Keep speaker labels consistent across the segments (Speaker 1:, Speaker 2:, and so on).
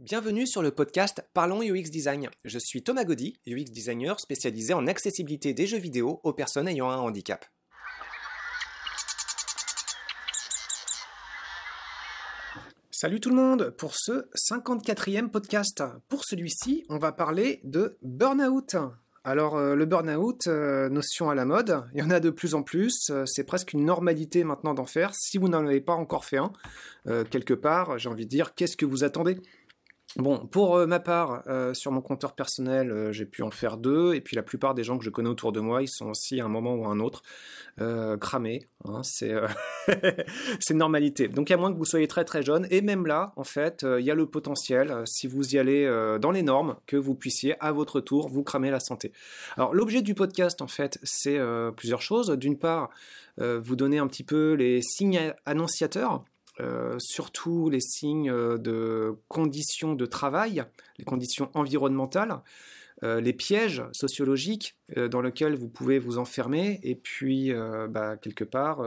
Speaker 1: Bienvenue sur le podcast Parlons UX Design. Je suis Thomas Gaudy, UX designer spécialisé en accessibilité des jeux vidéo aux personnes ayant un handicap. Salut tout le monde pour ce 54e podcast. Pour celui-ci, on va parler de burn-out. Alors euh, le burn-out, euh, notion à la mode, il y en a de plus en plus, euh, c'est presque une normalité maintenant d'en faire. Si vous n'en avez pas encore fait un, quelque part, j'ai envie de dire, qu'est-ce que vous attendez? Bon, pour euh, ma part, euh, sur mon compteur personnel, euh, j'ai pu en faire deux, et puis la plupart des gens que je connais autour de moi, ils sont aussi à un moment ou à un autre cramés. Hein, c'est normalité. Donc à moins que vous soyez très très jeune, et même là, en fait, il y a le potentiel, si vous y allez dans les normes, que vous puissiez à votre tour vous cramer la santé. Alors l'objet du podcast, en fait, c'est plusieurs choses. D'une part, vous donner un petit peu les signes annonciateurs euh, surtout les signes euh, de conditions de travail, les conditions environnementales, euh, les pièges sociologiques dans lesquels vous pouvez vous enfermer, et puis bah, quelque part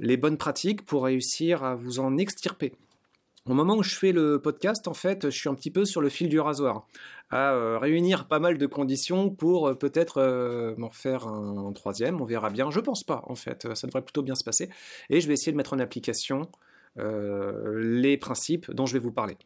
Speaker 1: les bonnes pratiques pour réussir à vous en extirper. Au moment où je fais le podcast, en fait, je suis un petit peu sur le fil du rasoir, à réunir pas mal de conditions pour peut-être m'en faire un, troisième. On verra bien. Je pense pas, en fait. Ça devrait plutôt bien se passer. Et je vais essayer de mettre en application les principes dont je vais vous parler.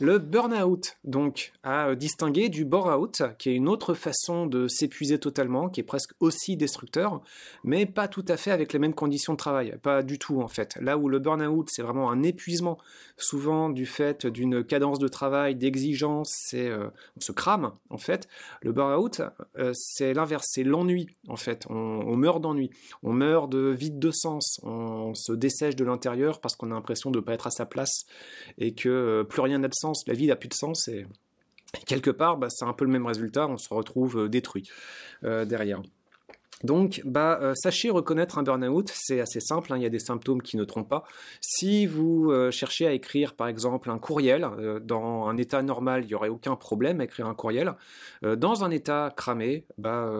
Speaker 1: Le burn-out, donc, à distinguer du bore-out, qui est une autre façon de s'épuiser totalement, qui est presque aussi destructeur, mais pas tout à fait avec les mêmes conditions de travail. Pas du tout, en fait. Là où le burn-out, c'est vraiment un épuisement, souvent du fait d'une cadence de travail, d'exigence, euh, on se crame, en fait. Le burn-out, euh, c'est l'inverse, c'est l'ennui, en fait. On, meurt d'ennui. On meurt de vide de sens. On se dessèche de l'intérieur parce qu'on a l'impression de ne pas être à sa place et que euh, plus rien n'a de sens, la vie n'a plus de sens et quelque part, bah, c'est un peu le même résultat, on se retrouve euh, détruit euh, derrière. Donc, bah, euh, sachez reconnaître un burn-out, c'est assez simple, hein, il y a des symptômes qui ne trompent pas. Si vous euh, cherchez à écrire, par exemple, un courriel, euh, dans un état normal, il n'y aurait aucun problème à écrire un courriel. dans un état cramé, bah,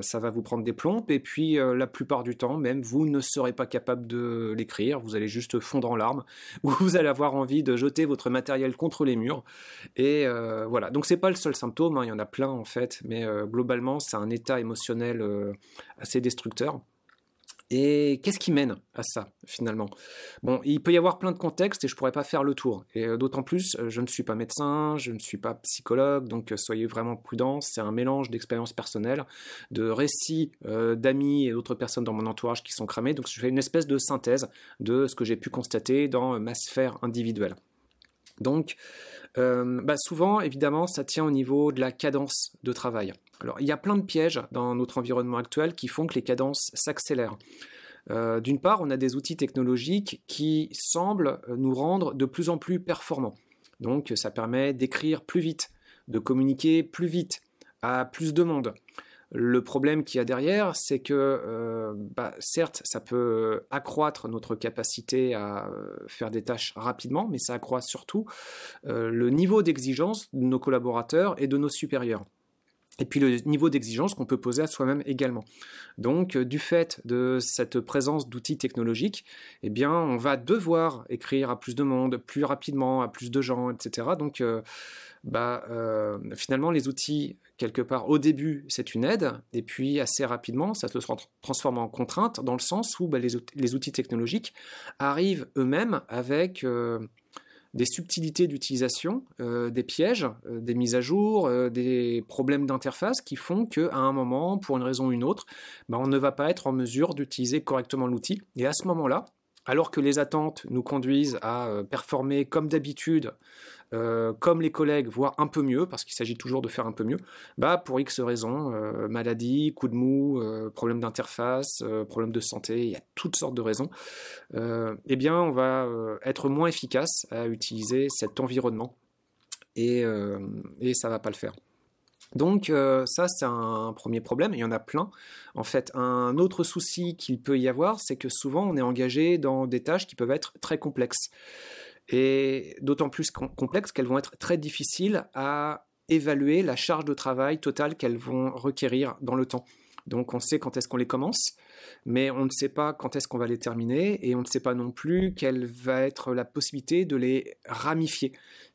Speaker 1: ça va vous prendre des plombes, et puis la plupart du temps, même, vous ne serez pas capable de l'écrire, vous allez juste fondre en larmes, ou vous allez avoir envie de jeter votre matériel contre les murs. Et voilà, donc c'est pas le seul symptôme, hein, il y en a plein en fait, mais globalement, c'est un état émotionnel assez destructeur. Et qu'est-ce qui mène à ça finalement? Bon, il peut y avoir plein de contextes et je pourrais pas faire le tour. Et euh, d'autant plus, euh, je ne suis pas médecin, je ne suis pas psychologue, donc euh, soyez vraiment prudents. C'est un mélange d'expériences personnelles, de récits d'amis et d'autres personnes dans mon entourage qui sont cramés. Donc je fais une espèce de synthèse de ce que j'ai pu constater dans ma sphère individuelle. Donc, bah, souvent, évidemment, ça tient au niveau de la cadence de travail. Alors, il y a plein de pièges dans notre environnement actuel qui font que les cadences s'accélèrent. Euh, d'une part, on a des outils technologiques qui semblent nous rendre de plus en plus performants. Donc, ça permet d'écrire plus vite, de communiquer plus vite, à plus de monde. Le problème qu'il y a derrière, c'est que, euh, bah, certes, ça peut accroître notre capacité à euh, faire des tâches rapidement, mais ça accroît surtout le niveau d'exigence de nos collaborateurs et de nos supérieurs et puis le niveau d'exigence qu'on peut poser à soi-même également. Donc, euh, du fait de cette présence d'outils technologiques, eh bien, on va devoir écrire à plus de monde, plus rapidement, à plus de gens, etc. Donc, euh, bah, euh, finalement, les outils, quelque part, au début, c'est une aide, et puis assez rapidement, ça se transforme en contrainte, dans le sens où bah, les, outils technologiques arrivent eux-mêmes avec des subtilités d'utilisation, euh, des pièges, euh, des mises à jour, euh, des problèmes d'interface qui font qu'à un moment, pour une raison ou une autre, bah, on ne va pas être en mesure d'utiliser correctement l'outil. Et à ce moment-là, alors que les attentes nous conduisent à performer comme d'habitude euh, comme les collègues, voire un peu mieux, parce qu'il s'agit toujours de faire un peu mieux, bah pour X raisons, euh, maladie, coup de mou, euh, problème d'interface, problème de santé, il y a toutes sortes de raisons, eh bien on va être moins efficace à utiliser cet environnement et, et ça va pas le faire. Donc ça c'est un premier problème, il y en a plein. En fait, un autre souci qu'il peut y avoir, c'est que souvent on est engagé dans des tâches qui peuvent être très complexes et d'autant plus complexes qu'elles vont être très difficiles à évaluer la charge de travail totale qu'elles vont requérir dans le temps. Donc on sait quand est-ce qu'on les commence, mais on ne sait pas quand est-ce qu'on va les terminer et on ne sait pas non plus quelle va être la possibilité de les ramifier.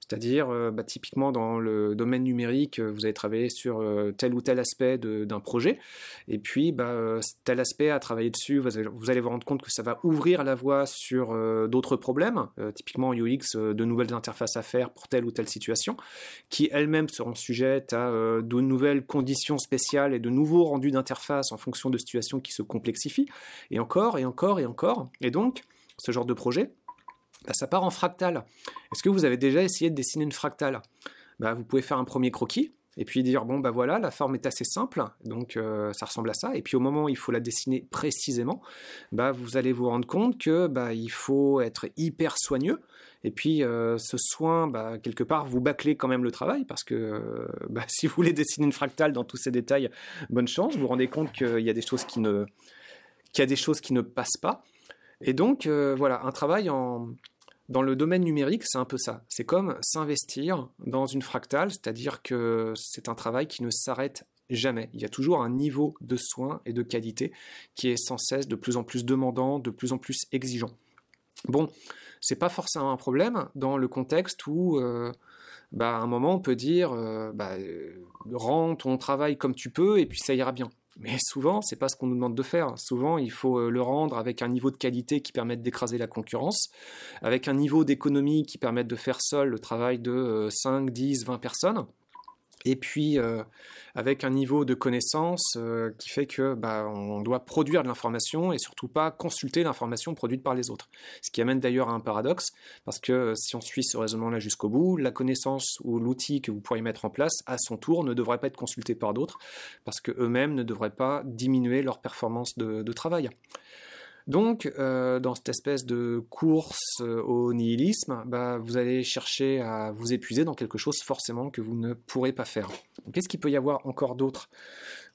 Speaker 1: C'est-à-dire, euh, bah, typiquement dans le domaine numérique, euh, vous allez travailler sur euh, tel ou tel aspect d'un projet, et puis bah, tel aspect à travailler dessus, vous allez, vous rendre compte que ça va ouvrir la voie sur d'autres problèmes, typiquement en UX, de nouvelles interfaces à faire pour telle ou telle situation, qui elles-mêmes seront sujettes à de nouvelles conditions spéciales et de nouveaux rendus d'interface en fonction de situations qui se complexifient, et encore, et encore, et encore. Et donc, ce genre de projet, bah, ça part en fractal. Est-ce que vous avez déjà essayé de dessiner une fractale? Bah, Vous pouvez faire un premier croquis et puis dire bon bah voilà la forme est assez simple donc euh, ça ressemble à ça. Et puis au moment où il faut la dessiner précisément bah vous allez vous rendre compte que bah il faut être hyper soigneux. Et puis euh, ce soin bah, quelque part vous bâclez quand même le travail parce que euh, bah, si vous voulez dessiner une fractale dans tous ces détails bonne chance. Vous vous rendez compte qu'il y a des choses qui ne qu'il y a des choses qui ne passent pas. Et donc voilà un travail en dans le domaine numérique, c'est un peu ça. C'est comme s'investir dans une fractale, c'est-à-dire que c'est un travail qui ne s'arrête jamais. Il y a toujours un niveau de soin et de qualité qui est sans cesse de plus en plus demandant, de plus en plus exigeant. Bon, c'est pas forcément un problème dans le contexte où, euh, bah, à un moment, on peut dire, euh, bah, euh, rends ton travail comme tu peux et puis ça ira bien. Mais souvent, c'est pas ce qu'on nous demande de faire. Souvent, il faut euh, le rendre avec un niveau de qualité qui permette d'écraser la concurrence, avec un niveau d'économie qui permette de faire seul le travail de 5, 10, 20 personnes et puis euh, avec un niveau de connaissance euh, qui fait que bah, on doit produire de l'information et surtout pas consulter l'information produite par les autres. Ce qui amène d'ailleurs à un paradoxe, parce que euh, si on suit ce raisonnement-là jusqu'au bout, la connaissance ou l'outil que vous pourriez mettre en place, à son tour, ne devrait pas être consulté par d'autres, parce qu'eux-mêmes ne devraient pas diminuer leur performance de travail. Donc, euh, dans cette espèce de course euh, au nihilisme, bah, vous allez chercher à vous épuiser dans quelque chose forcément que vous ne pourrez pas faire. Qu'est-ce qu'il peut y avoir encore d'autre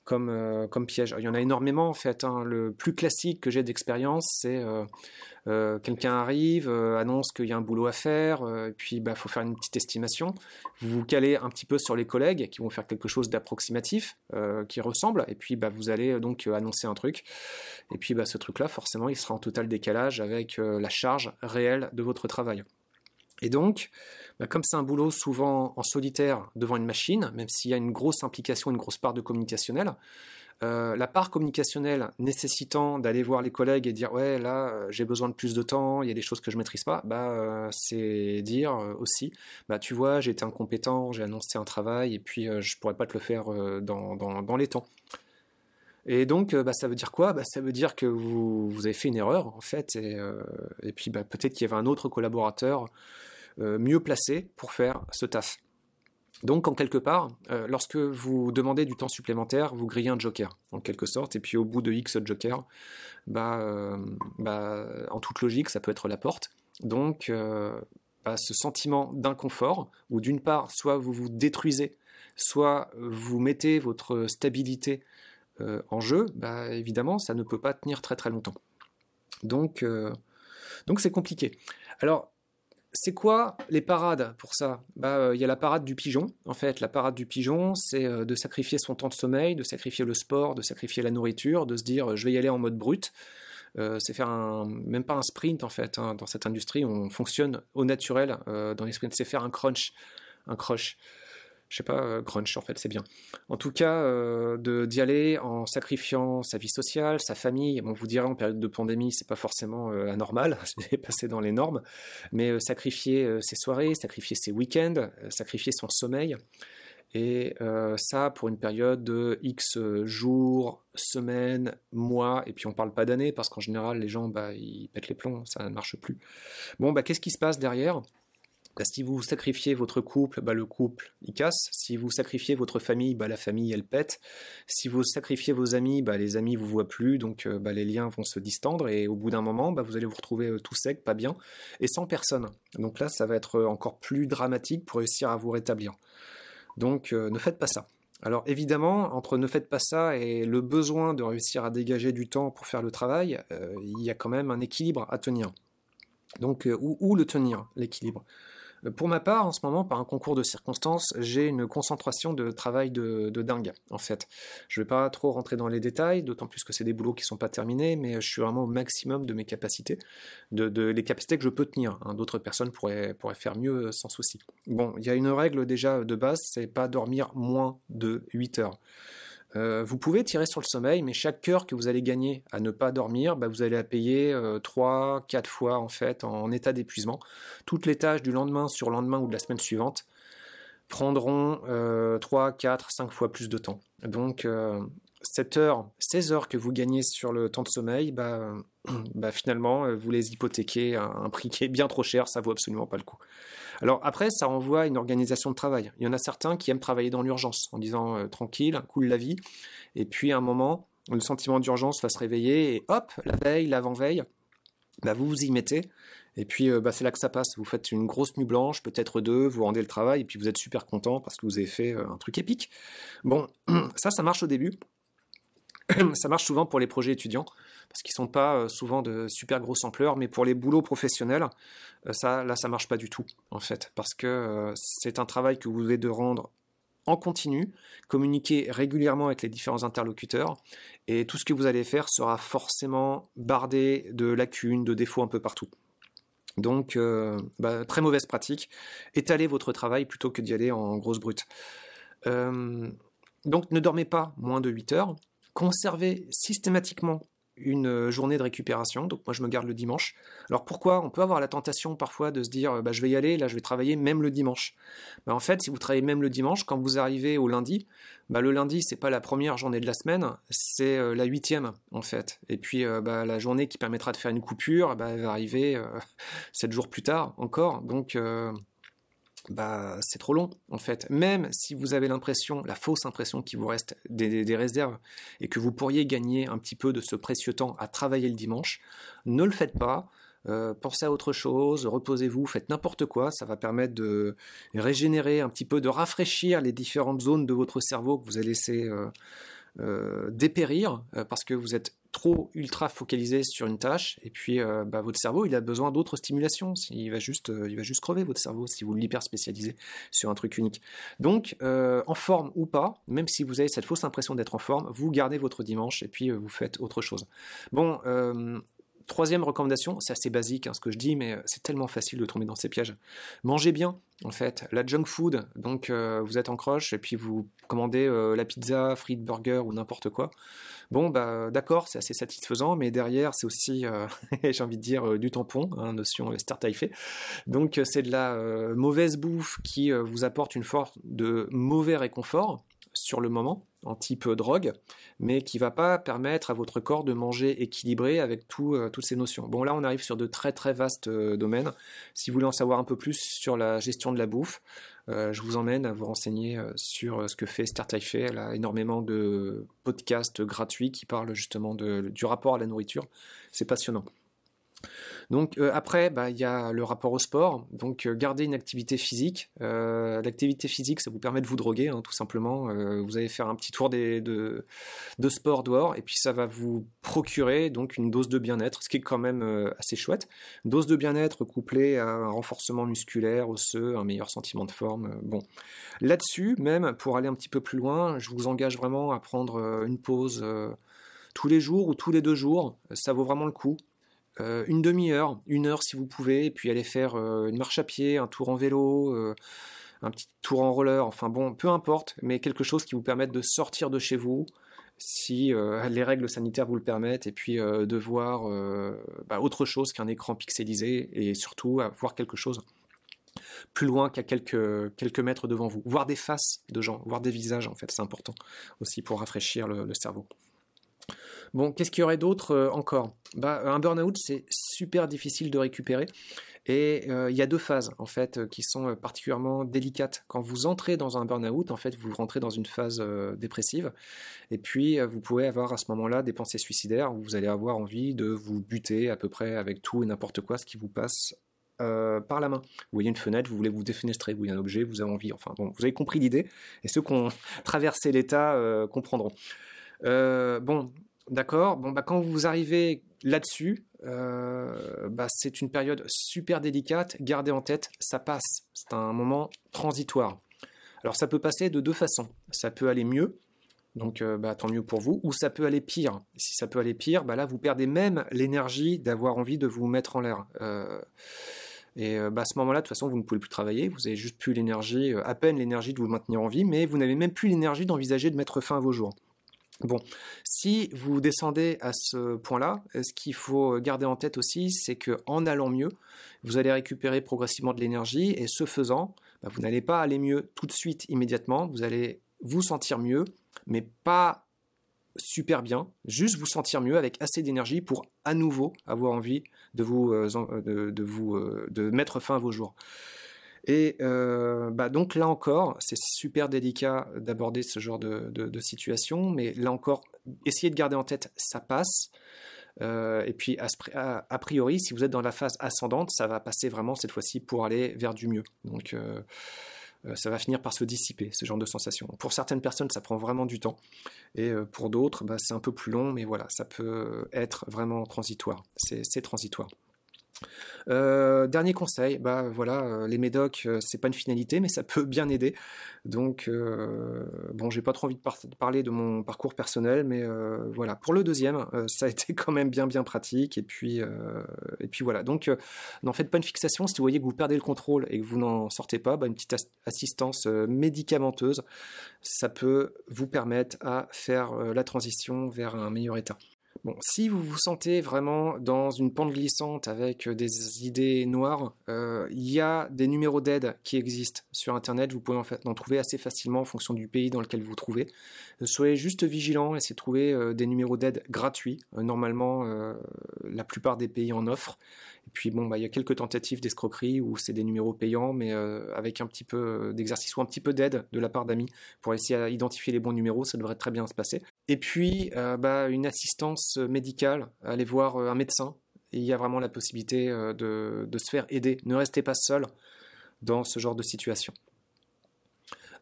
Speaker 1: comme, euh, comme piège Il y en a énormément en fait. Hein. Le plus classique que j'ai d'expérience, c'est euh, quelqu'un arrive, euh, annonce qu'il y a un boulot à faire, euh, puis il bah, faut faire une petite estimation. Vous vous calez un petit peu sur les collègues qui vont faire quelque chose d'approximatif, qui ressemble, et puis bah, vous allez donc annoncer un truc. Et puis bah, ce truc-là, forcément, il sera en total décalage avec la charge réelle de votre travail. Et donc, comme c'est un boulot souvent en solitaire devant une machine, même s'il y a une grosse implication, une grosse part de communicationnel, euh, la part communicationnelle nécessitant d'aller voir les collègues et dire ouais là euh, j'ai besoin de plus de temps, il y a des choses que je maîtrise pas, bah euh, c'est dire aussi bah tu vois j'ai été incompétent, j'ai annoncé un travail et puis je pourrais pas te le faire dans, les temps. Et donc, bah, ça veut dire quoi? Bah, Ça veut dire que vous, vous, avez fait une erreur, en fait, et, et puis bah, peut-être qu'il y avait un autre collaborateur mieux placé pour faire ce taf. Donc, en quelque part, euh, lorsque vous demandez du temps supplémentaire, vous grillez un joker, en quelque sorte, et puis au bout de X joker, bah, euh, bah, en toute logique, ça peut être la porte. Donc, euh, ce sentiment d'inconfort, où d'une part, soit vous vous détruisez, soit vous mettez votre stabilité en jeu, bah, évidemment, ça ne peut pas tenir très très longtemps. Donc, donc c'est compliqué. Alors, c'est quoi les parades pour ça? Bah, euh, il y a la parade du pigeon. En fait, la parade du pigeon, c'est euh, de sacrifier son temps de sommeil, de sacrifier le sport, de sacrifier la nourriture, de se dire je vais y aller en mode brut. Euh, c'est faire même pas un sprint en fait. Hein. Dans cette industrie, on fonctionne au naturel. dans les sprints, c'est faire un crunch, un crush je sais pas, euh, crunch en fait, c'est bien. En tout cas, euh, d'y aller en sacrifiant sa vie sociale, sa famille. Bon, vous direz en période de pandémie, c'est pas forcément euh, anormal, c'est passé dans les normes, mais sacrifier ses soirées, sacrifier ses week-ends, sacrifier son sommeil. Et ça, pour une période de X jours, semaines, mois, et puis on parle pas d'années, parce qu'en général, les gens, bah, ils pètent les plombs, ça ne marche plus. Bon, bah, qu'est-ce qui se passe derrière? Si vous sacrifiez votre couple, bah, le couple il casse. Si vous sacrifiez votre famille, bah, la famille elle pète. Si vous sacrifiez vos amis, bah, les amis vous voient plus, donc euh, bah, les liens vont se distendre et au bout d'un moment, bah, vous allez vous retrouver euh, tout sec, pas bien, et sans personne. Donc là, ça va être euh, encore plus dramatique pour réussir à vous rétablir. Donc ne faites pas ça. Alors évidemment, entre ne faites pas ça et le besoin de réussir à dégager du temps pour faire le travail, il y a quand même un équilibre à tenir. Donc où le tenir, l'équilibre? Pour ma part, en ce moment, par un concours de circonstances, j'ai une concentration de travail de, dingue, en fait. Je ne vais pas trop rentrer dans les détails, d'autant plus que c'est des boulots qui ne sont pas terminés, mais je suis vraiment au maximum de mes capacités, de, les capacités que je peux tenir. Hein. D'autres personnes pourraient, pourraient faire mieux sans souci. Bon, il y a une règle déjà de base, c'est pas dormir moins de 8 heures. Euh, vous pouvez tirer sur le sommeil, mais chaque heure que vous allez gagner à ne pas dormir, bah, vous allez la payer euh, 3, 4 fois en fait en état d'épuisement. Toutes les tâches du lendemain sur le lendemain ou de la semaine suivante prendront 3, 4, 5 fois plus de temps. Donc cette heure, 16 heures que vous gagnez sur le temps de sommeil, bah, bah finalement, vous les hypothéquez à un prix qui est bien trop cher, ça vaut absolument pas le coup. Alors après, ça renvoie à une organisation de travail. Il y en a certains qui aiment travailler dans l'urgence, en disant euh, tranquille, cool la vie, et puis à un moment, le sentiment d'urgence va se réveiller, et hop, la veille, l'avant-veille, bah, vous vous y mettez, et puis euh, bah, c'est là que ça passe. Vous faites une grosse nuit blanche, peut-être deux, vous rendez le travail, et puis vous êtes super content parce que vous avez fait euh, un truc épique. Bon, ça, ça marche au début. ça marche souvent pour les projets étudiants parce qu'ils sont pas euh, souvent de super grosse ampleur, mais pour les boulots professionnels, euh, ça, là, ça marche pas du tout, en fait, parce que euh, c'est un travail que vous devez de rendre en continu, communiquer régulièrement avec les différents interlocuteurs, et tout ce que vous allez faire sera forcément bardé de lacunes, de défauts un peu partout. Donc, bah, très mauvaise pratique. Étalez votre travail plutôt que d'y aller en grosse brute. donc, ne dormez pas moins de 8 heures. Conservez systématiquement une euh, journée de récupération. Donc moi je me garde le dimanche. Alors pourquoi On peut avoir la tentation parfois de se dire euh, bah, je vais y aller, là je vais travailler même le dimanche? Bah, en fait si vous travaillez même le dimanche, quand vous arrivez au lundi, bah, le lundi c'est pas la première journée de la semaine, c'est euh, la huitième en fait. Et puis bah, la journée qui permettra de faire une coupure, bah, elle va arriver sept jours plus tard encore. Donc bah, c'est trop long en fait. Même si vous avez l'impression, la fausse impression qu'il vous reste des, réserves et que vous pourriez gagner un petit peu de ce précieux temps à travailler le dimanche, ne le faites pas. Euh, pensez à autre chose, reposez-vous, faites n'importe quoi, ça va permettre de régénérer un petit peu, de rafraîchir les différentes zones de votre cerveau que vous avez laissé euh, euh, dépérir parce que vous êtes trop ultra focalisé sur une tâche et puis euh, bah, votre cerveau il a besoin d'autres stimulations. Il va juste euh, juste crever votre cerveau si vous l'hyper spécialisez sur un truc unique. Donc euh, en forme ou pas même si vous avez cette fausse impression d'être en forme vous gardez votre dimanche et puis vous faites autre chose. Bon Troisième recommandation, c'est assez basique hein, ce que je dis, mais c'est tellement facile de tomber dans ces pièges. Mangez bien, en fait. La junk food, donc vous êtes en croche et puis vous commandez la pizza, frites, burger ou n'importe quoi. Bon, bah, d'accord, c'est assez satisfaisant, mais derrière, c'est aussi, euh, j'ai envie de dire, euh, du tampon, hein, notion euh, start fait. Donc, c'est de la mauvaise bouffe qui vous apporte une forme de mauvais réconfort sur le moment, en type drogue, mais qui va pas permettre à votre corps de manger équilibré avec toutes ces notions. Bon, là, on arrive sur de très très vastes domaines. Si vous voulez en savoir un peu plus sur la gestion de la bouffe, euh, je vous emmène à vous renseigner euh, sur euh, ce que fait Startyfe. Elle a énormément de podcasts gratuits qui parlent justement du rapport à la nourriture. C'est passionnant. Donc euh, après, bah, il y a le rapport au sport. Donc euh, garder une activité physique. Euh, l'activité physique, ça vous permet de vous droguer, hein, tout simplement. vous allez faire un petit tour de, sport dehors, et puis ça va vous procurer donc une dose de bien-être, ce qui est quand même assez chouette. Dose de bien-être couplée à un renforcement musculaire, osseux, un meilleur sentiment de forme. bon, là-dessus, même pour aller un petit peu plus loin, je vous engage vraiment à prendre une pause tous les jours ou tous les deux jours. Ça vaut vraiment le coup. Euh, une demi-heure, une heure si vous pouvez, et puis aller faire euh, une marche à pied, un tour en vélo, euh, un petit tour en roller, enfin bon, peu importe, mais quelque chose qui vous permette de sortir de chez vous, si les règles sanitaires vous le permettent, et puis de voir bah, autre chose qu'un écran pixelisé, et surtout voir quelque chose plus loin qu'à quelques, quelques mètres devant vous. Voir des faces de gens, voir des visages, en fait, c'est important aussi pour rafraîchir le cerveau. Bon, qu'est-ce qu'il y aurait d'autre euh, encore? Bah, Un burn-out, c'est super difficile de récupérer. Et euh, il y a deux phases en fait euh, qui sont particulièrement délicates. Quand vous entrez dans un burn-out, en fait, vous rentrez dans une phase dépressive, et puis vous pouvez avoir à ce moment-là des pensées suicidaires où vous allez avoir envie de vous buter à peu près avec tout et n'importe quoi, ce qui vous passe par la main. Vous voyez une fenêtre, vous voulez vous défenestrer, vous voyez un objet, vous avez envie. Enfin bon, vous avez compris l'idée, et ceux qui ont traversé l'état comprendront. bon, D'accord Bon, bah, quand vous arrivez là-dessus, bah, c'est une période super délicate. Gardez en tête, ça passe. C'est un moment transitoire. Alors ça peut passer de deux façons. Ça peut aller mieux, donc bah, tant mieux pour vous, ou ça peut aller pire. Si ça peut aller pire, là vous perdez même l'énergie d'avoir envie de vous mettre en l'air. Et euh, bah, à ce moment-là, de toute façon, vous ne pouvez plus travailler, vous avez juste plus l'énergie, euh, à peine l'énergie de vous maintenir en vie, mais vous n'avez même plus l'énergie d'envisager de mettre fin à vos jours. Bon, si vous descendez à ce point-là, ce qu'il faut garder en tête aussi, c'est que en allant mieux, vous allez récupérer progressivement de l'énergie et ce faisant, bah, vous n'allez pas aller mieux tout de suite, immédiatement. Vous allez vous sentir mieux, mais pas super bien, juste vous sentir mieux avec assez d'énergie pour à nouveau avoir envie de vous, euh, euh, de mettre fin à vos jours. Et bah donc là encore, c'est super délicat d'aborder ce genre de, situation, mais là encore, essayez de garder en tête, ça passe. et puis a, priori, si vous êtes dans la phase ascendante, ça va passer vraiment cette fois-ci pour aller vers du mieux. Donc euh, ça va finir par se dissiper, ce genre de sensation. Pour certaines personnes, ça prend vraiment du temps, et euh, pour d'autres, bah, c'est un peu plus long, mais voilà, ça peut être vraiment transitoire. C'est transitoire. Euh, dernier conseil, bah voilà, euh, les médocs, euh, c'est pas une finalité, mais ça peut bien aider. Donc, bon, j'ai pas trop envie de parler de mon parcours personnel, mais voilà. Pour le deuxième, ça a été quand même bien bien pratique. Et puis, et puis voilà. Donc, n'en faites pas une fixation. Si vous voyez que vous perdez le contrôle et que vous n'en sortez pas, bah, une petite assistance médicamenteuse, ça peut vous permettre à faire la transition vers un meilleur état. Si vous vous sentez vraiment dans une pente glissante avec euh, des idées noires, euh, il y a des numéros d'aide qui existent sur Internet. Vous pouvez en, trouver assez facilement en fonction du pays dans lequel vous vous trouvez. Euh, soyez juste vigilant, essayez de trouver des numéros d'aide gratuits. normalement, la plupart des pays en offrent. Et puis bon, bah, il y a quelques tentatives d'escroquerie où c'est des numéros payants, mais avec un petit peu d'exercice ou un petit peu d'aide de la part d'amis pour essayer d'identifier les bons numéros, ça devrait très bien se passer. Et puis, euh, bah, une assistance médicale, aller voir un médecin. il y a vraiment la possibilité de, de se faire aider. Ne restez pas seul dans ce genre de situation.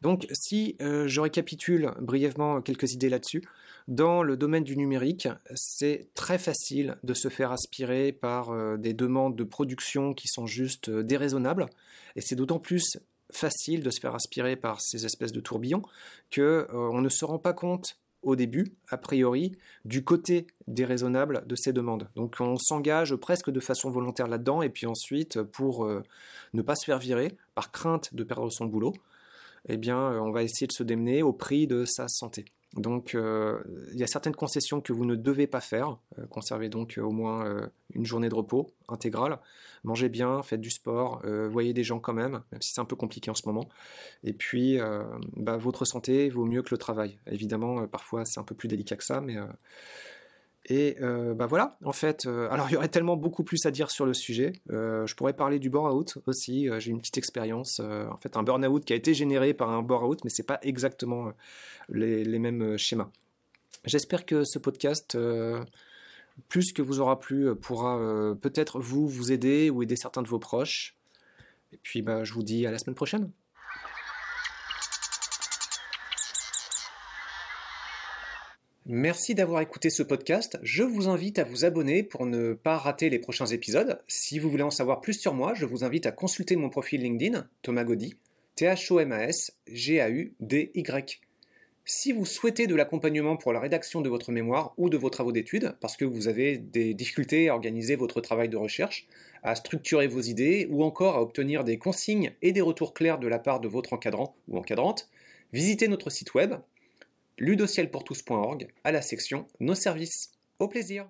Speaker 1: Donc, si je récapitule brièvement quelques idées là-dessus, dans le domaine du numérique, c'est très facile de se faire aspirer par euh, des demandes de production qui sont juste euh, déraisonnables, et c'est d'autant plus facile de se faire aspirer par ces espèces de tourbillons que euh, on ne se rend pas compte au début, a priori, du côté déraisonnable de ces demandes. Donc on s'engage presque de façon volontaire là-dedans, et puis ensuite, pour ne pas se faire virer, par crainte de perdre son boulot, eh bien, on va essayer de se démener au prix de sa santé. Donc, euh, il y a certaines concessions que vous ne devez pas faire. Euh, conservez donc euh, au moins une journée de repos intégrale. Mangez bien, faites du sport, voyez des gens quand même, même si c'est un peu compliqué en ce moment. Et puis, bah, votre santé vaut mieux que le travail. Évidemment, parfois c'est un peu plus délicat que ça, mais et euh, bah voilà, en fait, euh, alors il y aurait tellement beaucoup plus à dire sur le sujet. Euh, je pourrais parler du burn-out aussi. J'ai une petite expérience. en fait, un burn-out qui a été généré par un burn-out, mais c'est pas exactement les, mêmes schémas. J'espère que ce podcast, plus que vous aura plu, pourra peut-être vous vous aider ou aider certains de vos proches. Et puis, bah, je vous dis à la semaine prochaine. Merci d'avoir écouté ce podcast. Je vous invite à vous abonner pour ne pas rater les prochains épisodes. Si vous voulez en savoir plus sur moi, je vous invite à consulter mon profil LinkedIn, Thomas Gaudy, T-H-O-M-A-S, G-A-U-D-Y. Si vous souhaitez de l'accompagnement pour la rédaction de votre mémoire ou de vos travaux d'études, parce que vous avez des difficultés à organiser votre travail de recherche, à structurer vos idées ou encore à obtenir des consignes et des retours clairs de la part de votre encadrant ou encadrante, visitez notre site web ludocielpourtous.org à la section Nos services. Au plaisir